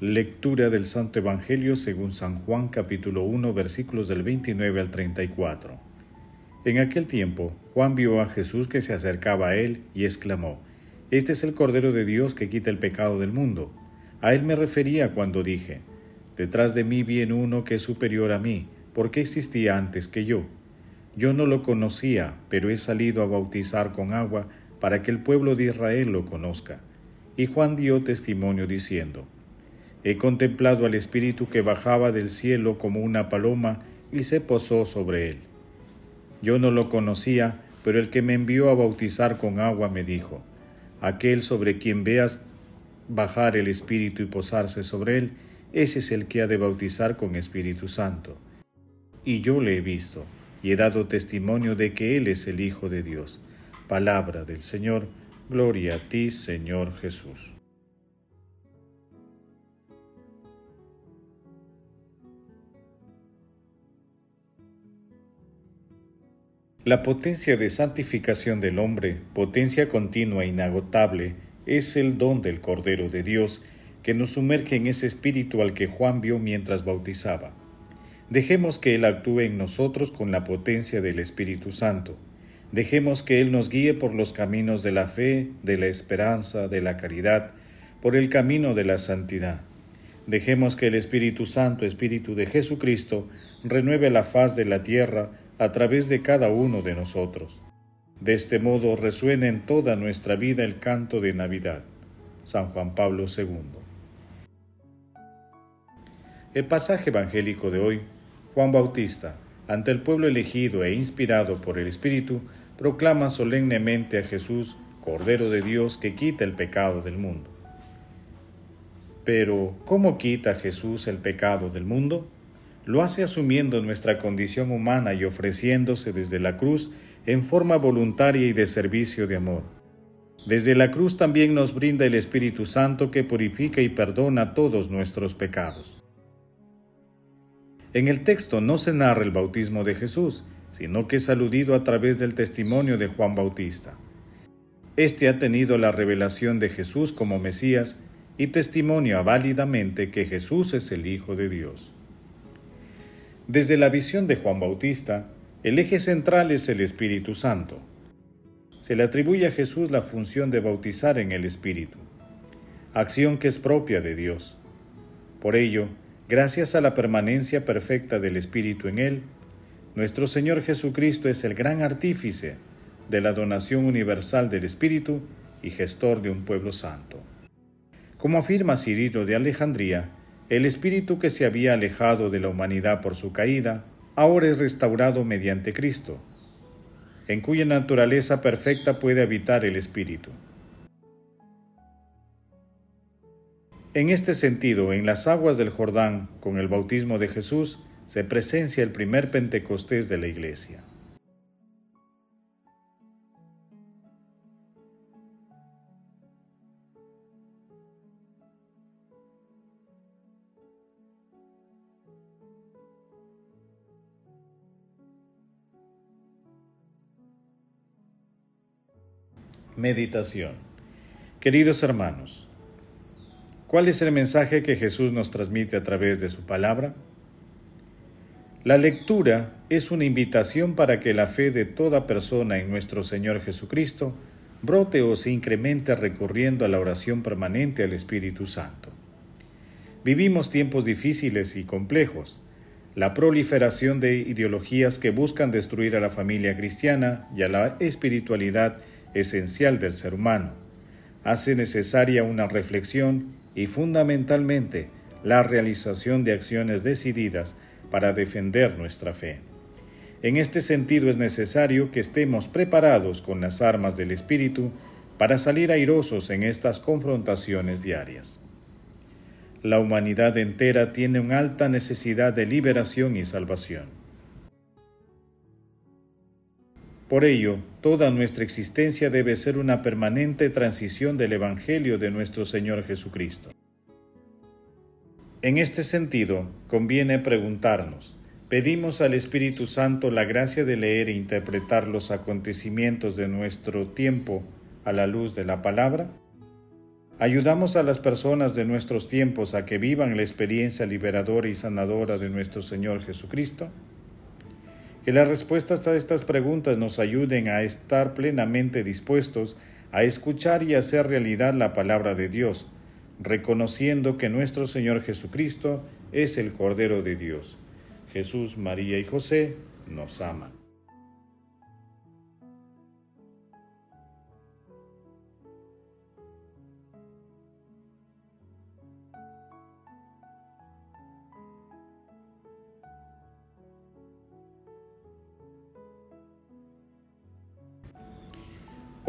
Lectura del Santo Evangelio según San Juan capítulo 1 versículos del 29 al 34. En aquel tiempo Juan vio a Jesús que se acercaba a él y exclamó, Este es el Cordero de Dios que quita el pecado del mundo. A él me refería cuando dije, Detrás de mí viene uno que es superior a mí, porque existía antes que yo. Yo no lo conocía, pero he salido a bautizar con agua para que el pueblo de Israel lo conozca. Y Juan dio testimonio diciendo, He contemplado al Espíritu que bajaba del cielo como una paloma y se posó sobre él. Yo no lo conocía, pero el que me envió a bautizar con agua me dijo, Aquel sobre quien veas bajar el Espíritu y posarse sobre él, ese es el que ha de bautizar con Espíritu Santo. Y yo le he visto, y he dado testimonio de que Él es el Hijo de Dios. Palabra del Señor, gloria a ti, Señor Jesús. La potencia de santificación del hombre, potencia continua e inagotable, es el don del Cordero de Dios que nos sumerge en ese espíritu al que Juan vio mientras bautizaba. Dejemos que Él actúe en nosotros con la potencia del Espíritu Santo. Dejemos que Él nos guíe por los caminos de la fe, de la esperanza, de la caridad, por el camino de la santidad. Dejemos que el Espíritu Santo, Espíritu de Jesucristo, renueve la faz de la tierra a través de cada uno de nosotros. De este modo resuena en toda nuestra vida el canto de Navidad. San Juan Pablo II. El pasaje evangélico de hoy, Juan Bautista, ante el pueblo elegido e inspirado por el Espíritu, proclama solemnemente a Jesús, Cordero de Dios que quita el pecado del mundo. Pero, ¿cómo quita Jesús el pecado del mundo? Lo hace asumiendo nuestra condición humana y ofreciéndose desde la cruz en forma voluntaria y de servicio de amor. Desde la cruz también nos brinda el Espíritu Santo que purifica y perdona todos nuestros pecados. En el texto no se narra el bautismo de Jesús, sino que es aludido a través del testimonio de Juan Bautista. Este ha tenido la revelación de Jesús como Mesías y testimonia válidamente que Jesús es el Hijo de Dios. Desde la visión de Juan Bautista, el eje central es el Espíritu Santo. Se le atribuye a Jesús la función de bautizar en el Espíritu, acción que es propia de Dios. Por ello, gracias a la permanencia perfecta del Espíritu en él, nuestro Señor Jesucristo es el gran artífice de la donación universal del Espíritu y gestor de un pueblo santo. Como afirma Cirilo de Alejandría, el espíritu que se había alejado de la humanidad por su caída, ahora es restaurado mediante Cristo, en cuya naturaleza perfecta puede habitar el espíritu. En este sentido, en las aguas del Jordán, con el bautismo de Jesús, se presencia el primer Pentecostés de la Iglesia. Meditación Queridos hermanos, ¿cuál es el mensaje que Jesús nos transmite a través de su palabra? La lectura es una invitación para que la fe de toda persona en nuestro Señor Jesucristo brote o se incremente recurriendo a la oración permanente al Espíritu Santo. Vivimos tiempos difíciles y complejos. La proliferación de ideologías que buscan destruir a la familia cristiana y a la espiritualidad esencial del ser humano. Hace necesaria una reflexión y fundamentalmente la realización de acciones decididas para defender nuestra fe. En este sentido es necesario que estemos preparados con las armas del Espíritu para salir airosos en estas confrontaciones diarias. la humanidad entera tiene una alta necesidad de liberación y salvación. Por ello, toda nuestra existencia debe ser una permanente transición del Evangelio de nuestro Señor Jesucristo. En este sentido, conviene preguntarnos, ¿pedimos al Espíritu Santo la gracia de leer e interpretar los acontecimientos de nuestro tiempo a la luz de la palabra? ¿Ayudamos a las personas de nuestros tiempos a que vivan la experiencia liberadora y sanadora de nuestro Señor Jesucristo? Que las respuestas a estas preguntas nos ayuden a estar plenamente dispuestos a escuchar y hacer realidad la palabra de Dios, reconociendo que nuestro Señor Jesucristo es el Cordero de Dios. Jesús, María y José nos aman.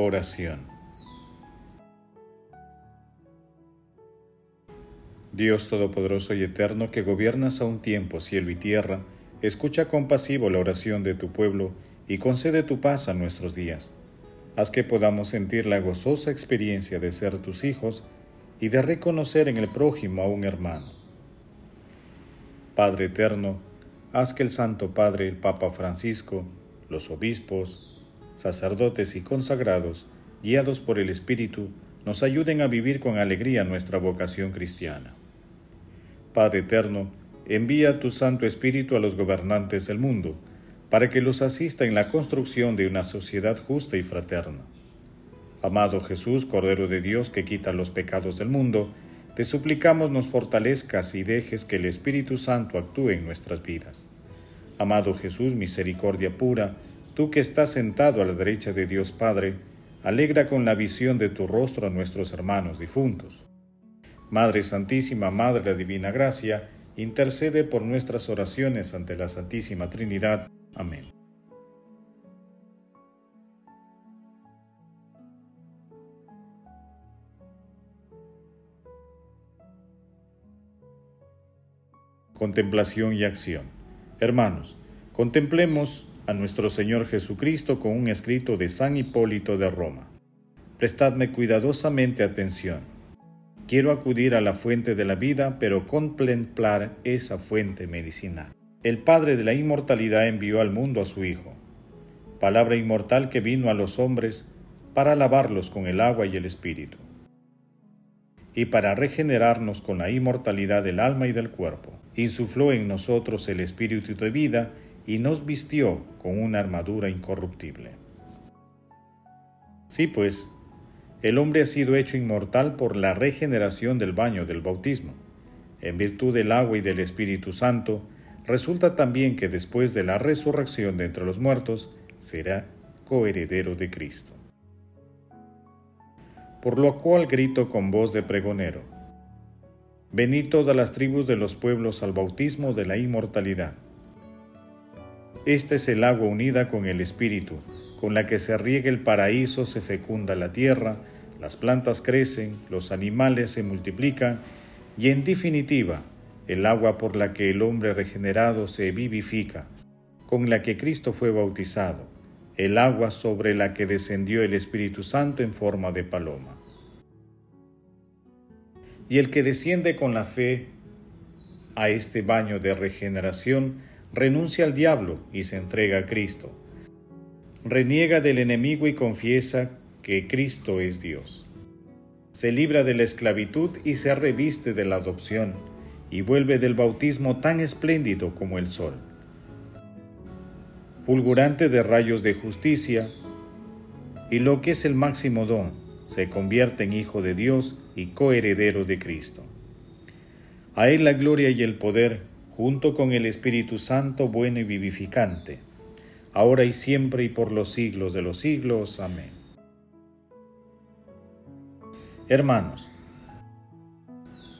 Oración. Dios Todopoderoso y Eterno, que gobiernas a un tiempo cielo y tierra, escucha compasivo la oración de tu pueblo y concede tu paz a nuestros días. Haz que podamos sentir la gozosa experiencia de ser tus hijos y de reconocer en el prójimo a un hermano. Padre Eterno, haz que el Santo Padre, el Papa Francisco, los obispos, sacerdotes y consagrados, guiados por el Espíritu, nos ayuden a vivir con alegría nuestra vocación cristiana. Padre Eterno, envía tu Santo Espíritu a los gobernantes del mundo, para que los asista en la construcción de una sociedad justa y fraterna. Amado Jesús, Cordero de Dios que quita los pecados del mundo, te suplicamos nos fortalezcas y dejes que el Espíritu Santo actúe en nuestras vidas. Amado Jesús, misericordia pura, Tú que estás sentado a la derecha de Dios Padre, alegra con la visión de tu rostro a nuestros hermanos difuntos. Madre Santísima, Madre de la Divina Gracia, intercede por nuestras oraciones ante la Santísima Trinidad. Amén. Contemplación y acción. Hermanos, contemplemos a nuestro Señor Jesucristo con un escrito de San Hipólito de Roma. Prestadme cuidadosamente atención. Quiero acudir a la fuente de la vida, pero contemplar esa fuente medicinal. El Padre de la inmortalidad envió al mundo a su Hijo, palabra inmortal que vino a los hombres para lavarlos con el agua y el Espíritu, y para regenerarnos con la inmortalidad del alma y del cuerpo. Insufló en nosotros el Espíritu de vida y nos vistió con una armadura incorruptible. Sí, pues, el hombre ha sido hecho inmortal por la regeneración del baño del bautismo. En virtud del agua y del Espíritu Santo, resulta también que después de la resurrección de entre los muertos, será coheredero de Cristo. Por lo cual grito con voz de pregonero, venid todas las tribus de los pueblos al bautismo de la inmortalidad esta es el agua unida con el Espíritu, con la que se riega el paraíso, se fecunda la tierra, las plantas crecen, los animales se multiplican, y en definitiva, el agua por la que el hombre regenerado se vivifica, con la que Cristo fue bautizado, el agua sobre la que descendió el Espíritu Santo en forma de paloma. Y el que desciende con la fe a este baño de regeneración, renuncia al diablo y se entrega a Cristo. Reniega del enemigo y confiesa que Cristo es Dios. Se libra de la esclavitud y se reviste de la adopción, y vuelve del bautismo tan espléndido como el sol. Fulgurante de rayos de justicia, y lo que es el máximo don, se convierte en Hijo de Dios y coheredero de Cristo. A Él la gloria y el poder junto con el Espíritu Santo bueno y vivificante, ahora y siempre y por los siglos de los siglos. Amén. Hermanos,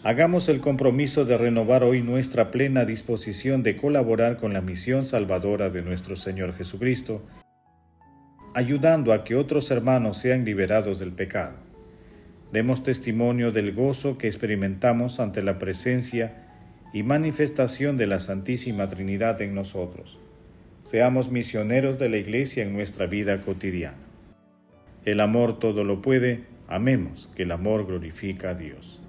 hagamos el compromiso de renovar hoy nuestra plena disposición de colaborar con la misión salvadora de nuestro Señor Jesucristo, ayudando a que otros hermanos sean liberados del pecado. demos testimonio del gozo que experimentamos ante la presencia y manifestación de la Santísima Trinidad en nosotros. Seamos misioneros de la Iglesia en nuestra vida cotidiana. El amor todo lo puede, amemos que el amor glorifica a Dios.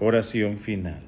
Oración final.